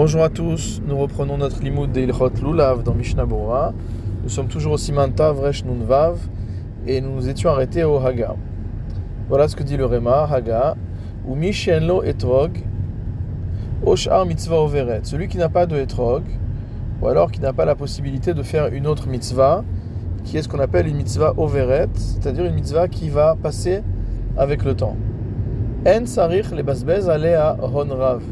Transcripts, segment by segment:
Bonjour à tous, nous reprenons notre limoud de Ilchot Lulav dans Mishnah Bora. Nous sommes toujours au Simanta Vresh Vav et nous nous étions arrêtés au Haga. Voilà ce que dit le Rema, Haga, ou Mishenlo Etrog, Oshar Mitzvah Overet. Celui qui n'a pas de Etrog, ou alors qui n'a pas la possibilité de faire une autre mitzvah, qui est ce qu'on appelle une mitzvah Overet, c'est-à-dire une mitzvah qui va passer avec le temps. En Sarich le Basbez Alea Honrav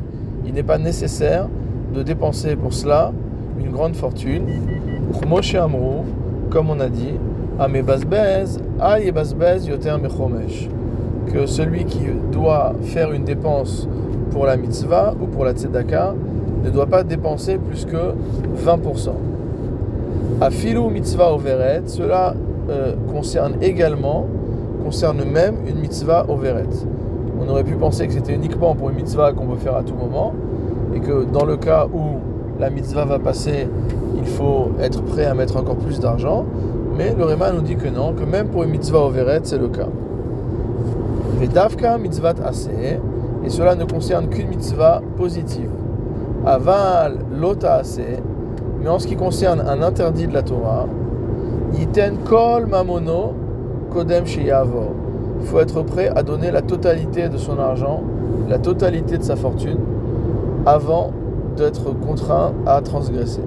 il n'est pas nécessaire de dépenser pour cela une grande fortune. Moshe Amrou, comme on a dit, que celui qui doit faire une dépense pour la mitzvah ou pour la tzedaka ne doit pas dépenser plus que 20%. Afilu mitzvah overet, cela euh, concerne également, concerne même une mitzvah overet. On aurait pu penser que c'était uniquement pour une mitzvah qu'on peut faire à tout moment, et que dans le cas où la mitzvah va passer, il faut être prêt à mettre encore plus d'argent. Mais le Réma nous dit que non, que même pour une mitzvah overet, c'est le cas. Vedavka mitzvah assez, et cela ne concerne qu'une mitzvah positive. Aval lota assez, mais en ce qui concerne un interdit de la Torah, yiten kol mamono kodem sheyavor il faut être prêt à donner la totalité de son argent, la totalité de sa fortune, avant d'être contraint à transgresser.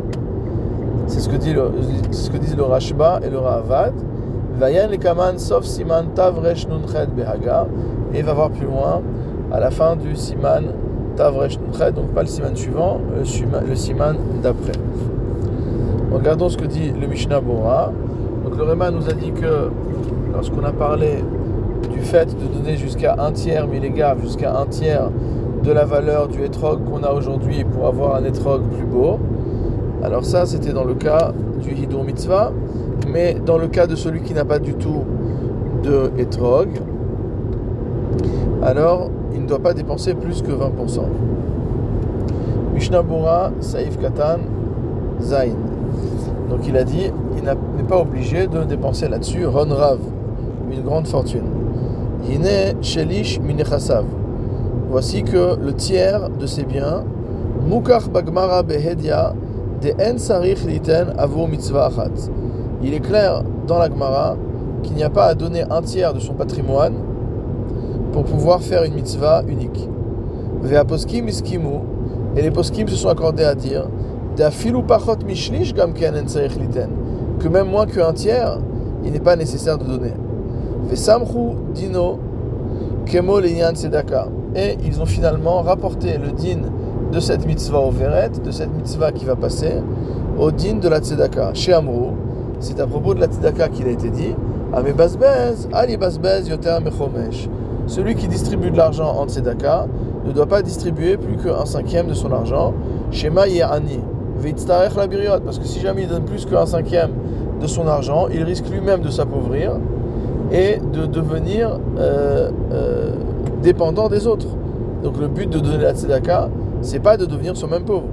C'est ce que, dit le, ce que disent le Rashba et le Ravad. Vayan kaman sauf siman tavresh behaga. Et va voir plus loin, à la fin du siman tavresh nunched, donc pas le siman suivant, le siman d'après. Regardons ce que dit le Mishnah Bora. Donc le Réma nous a dit que lorsqu'on a parlé du fait de donner jusqu'à un tiers, mais les gars, jusqu'à un tiers de la valeur du etrog qu'on a aujourd'hui pour avoir un etrog plus beau. Alors ça, c'était dans le cas du hidur mitzvah, mais dans le cas de celui qui n'a pas du tout de etrog, alors il ne doit pas dépenser plus que 20%. Mishnah Bora, Saïf Katan, Zain. Donc il a dit, il n'est pas obligé de dépenser là-dessus Ron Rav, une grande fortune. Shelish Minechasav. Voici que le tiers de ses biens, Mukach Bagmara Behedia, de En Sarich Liten Avo Mitzvah Achat. Il est clair dans la Gemara qu'il n'y a pas à donner un tiers de son patrimoine pour pouvoir faire une mitzvah unique. Veaposkim iskimu, et les poskim se sont accordés à dire, Dafilu pachot mishlish gamken en sarich liten, que même moins qu'un tiers, il n'est pas nécessaire de donner. Dino Kemo. Et ils ont finalement rapporté le din de cette mitzvah au Veret, de cette mitzvah qui va passer, au din de la Tzedaka. Chez Amrou, c'est à propos de la Tzedaka qu'il a été dit Ali Mechomesh. Celui qui distribue de l'argent en Tzedaka ne doit pas distribuer plus qu'un cinquième de son argent. Shema Ani. la biriot. Parce que si jamais il donne plus qu'un cinquième de son argent, il risque lui-même de s'appauvrir et de devenir euh, euh, dépendant des autres. Donc le but de donner la tzedaka, c'est pas de devenir soi-même pauvre.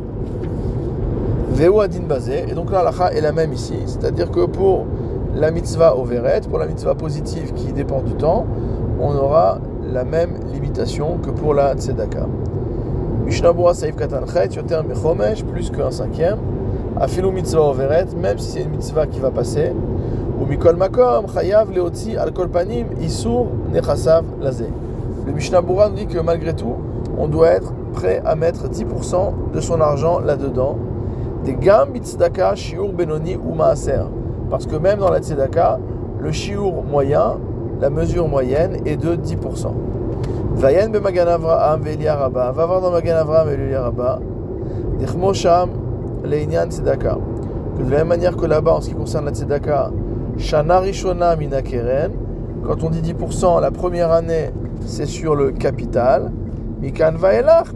Veo adin basé, et donc là la est la même ici, c'est-à-dire que pour la mitzvah overet, pour la mitzvah positive qui dépend du temps, on aura la même limitation que pour la tzedaka. Mishnabura saif katan chet, yoter mechomesh, plus qu'un cinquième. Afilu mitzvah overet, même si c'est une mitzvah qui va passer, mikol makom, chayav leotzi al panim, isur nechasav lazé. Le Mishnah Bura nous dit que malgré tout, on doit être prêt à mettre 10% de son argent là-dedans. Des gam mitzdaka shiur benoni ou maaser. Parce que même dans la tzedaka, le shiur moyen, la mesure moyenne est de 10%. Vayen be magan Avraham Va voir dans magan Avraham tzedaka. De la même manière que là-bas, en ce qui concerne la tzedaka, Shana Rishona Minakeren. Quand on dit 10%, la première année, c'est sur le capital. Mikan Vaelach.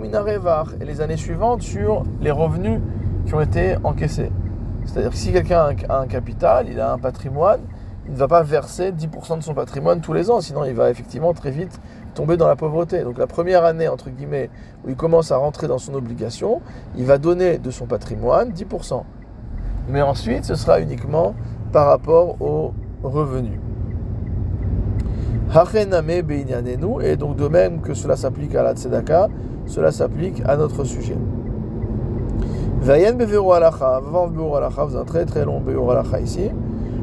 Et les années suivantes, sur les revenus qui ont été encaissés. C'est-à-dire que si quelqu'un a un capital, il a un patrimoine, il ne va pas verser 10% de son patrimoine tous les ans, sinon il va effectivement très vite tomber dans la pauvreté. Donc la première année, entre guillemets, où il commence à rentrer dans son obligation, il va donner de son patrimoine 10%. Mais ensuite, ce sera uniquement par rapport aux revenus. Et donc de même que cela s'applique à la tzedaka, cela s'applique à notre sujet. Vayen beveru alacha, vous un très très long beveru alacha ici.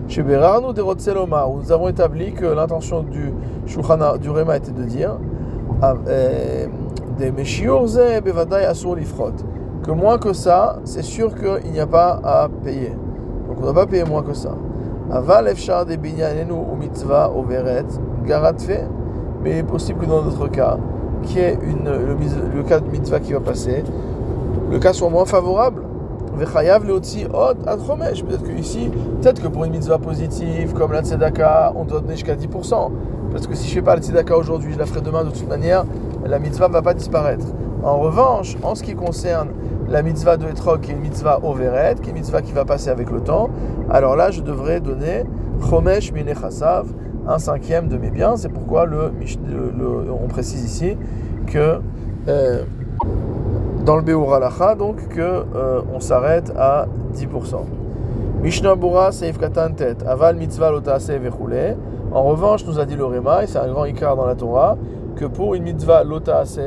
Chez Berarnu de où nous avons établi que l'intention du Shulchan du Rema était de dire ah, euh, des Meshiurze bevadai lifrot. Que moins que ça, c'est sûr qu'il n'y a pas à payer. On ne doit pas payer moins que ça. Aval efshar de binyanenu ou mitzvah overet garatfe. Mais il est possible que dans notre cas, qui est une, le, cas de mitzvah qui va passer, le cas soit moins favorable. Vechayav leotzi od ad Peut-être que ici, peut-être que pour une mitzvah positive comme la tzedaka, on doit donner jusqu'à 10%. Parce que si je ne fais pas la tzedaka aujourd'hui, je la ferai demain de toute manière, la mitzvah ne va pas disparaître. En revanche, en ce qui concerne la mitzvah de Etrog, qui est une mitzvah overet, qui est une mitzvah qui va passer avec le temps, alors là, je devrais donner chomesh minechasav, un cinquième de mes biens. C'est pourquoi le, on précise ici que euh, dans le Beur Alacha, donc que euh, on s'arrête à 10%. Mishnah Bura Seif Katan Tet, Aval Mitzvah Lotase Vechule. En revanche, nous a dit le Réma, et c'est un grand ikar dans la Torah, que pour une mitzvah Lotase,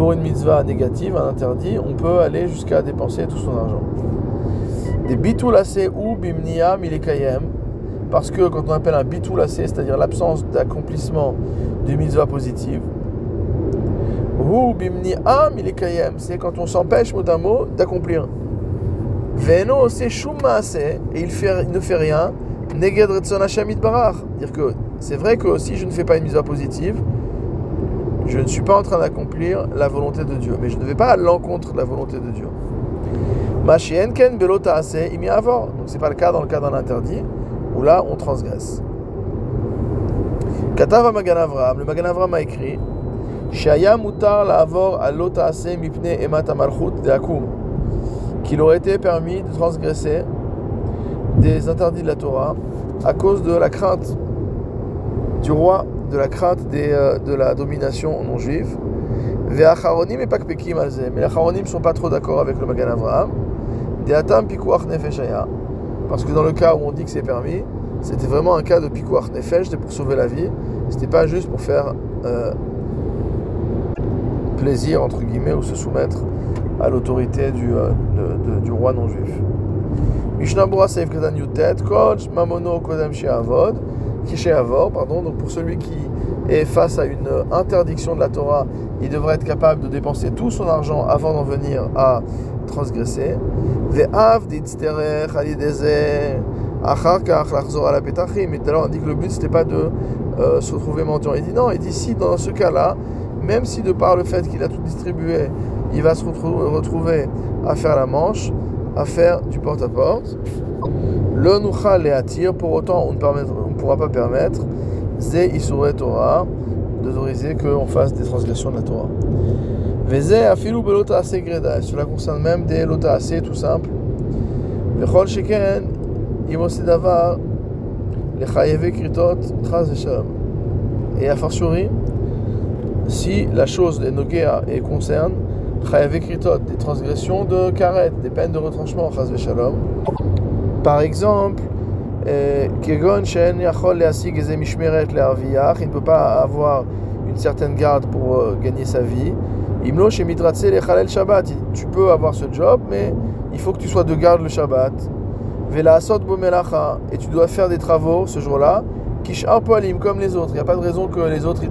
pour une mitzvah négative, un interdit, on peut aller jusqu'à dépenser tout son argent. Des bitulase ou bimnia milekayem, parce que quand on appelle un bitulase, c'est-à-dire l'absence d'accomplissement d'une mitzvah positive, ou bimnia milekayem, c'est quand on s'empêche mot d'un mot d'accomplir. Veno c'est et il, fait, il ne fait rien, neged. Dire que c'est vrai que si je ne fais pas une mitzvah positive, je ne suis pas en train d'accomplir la volonté de Dieu, mais je ne vais pas à l'encontre de la volonté de Dieu. Mashienken belota ase. Donc c'est pas le cas dans le cas d'un interdit où là on transgresse. Katava Magan le Magan Avram a écrit Shaya mutar mipne de akum. Qu'il aurait été permis de transgresser des interdits de la Torah à cause de la crainte du roi de la crainte euh, de la domination non juive. Mais les Acharonim ne sont pas trop d'accord avec le Magan Avraham. Parce que dans le cas où on dit que c'est permis, c'était vraiment un cas de pikuach nefesh, c'était pour sauver la vie. C'était pas juste pour faire euh, plaisir, entre guillemets, ou se soumettre à l'autorité du, euh, roi non juif. Mishnah Seif Katan Yutet, Mamono Kodem Sheavod pardon. Donc pour celui qui est face à une interdiction de la Torah, il devrait être capable de dépenser tout son argent avant d'en venir à transgresser. Mais tout à l'heure on dit que le but c'était pas de euh, se retrouver mendiant. Il dit non, il dit si dans ce cas-là, même si de par le fait qu'il a tout distribué, il va se retrouver à faire la manche, à faire du porte-à-porte. Le nuchal et attire, pour autant on ne, pourra pas permettre, ze isure Torah, d'autoriser qu'on fasse des transgressions de la Torah. Veze afilu belota greda, cela concerne même des lota tout simple. Vechol sheken, imosi davar, lechayeve kritot, chaz. Et a fortiori, si la chose des nogea et concerne, chayeve kritot, des transgressions de karet, des peines de retranchement, chaz par exemple, euh, il ne peut pas avoir une certaine garde pour euh, gagner sa vie. Tu peux avoir ce job, mais il faut que tu sois de garde le Shabbat. Et tu dois faire des travaux ce jour-là. Comme les autres. Il n'y a pas de raison que les autres.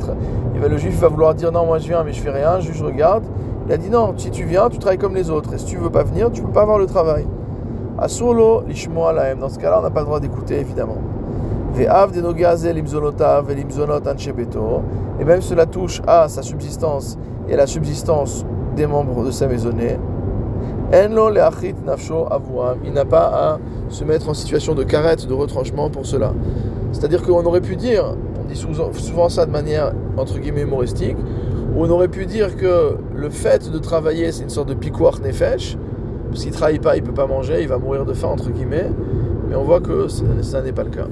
Le juif va vouloir dire non, moi je viens, mais je fais rien, je regarde. Il a dit non, si tu viens, tu travailles comme les autres. Et si tu veux pas venir, tu peux pas avoir le travail. Asolo lishmoa laem. Dans ce cas-là, on n'a pas le droit d'écouter, évidemment. Ve'av limzonotav ve'limzonot anchebeto. Et même cela touche à sa subsistance et à la subsistance des membres de sa maisonnée. Enlo nafsho avuam. Il n'a pas à se mettre en situation de carette, de retranchement pour cela. C'est-à-dire qu'on aurait pu dire, on dit souvent ça de manière entre guillemets humoristique, on aurait pu dire que le fait de travailler, c'est une sorte de piquoir nefesh, qu'il ne travaille pas, il ne peut pas manger, il va mourir de faim, entre guillemets. Mais on voit que ça n'est pas le cas.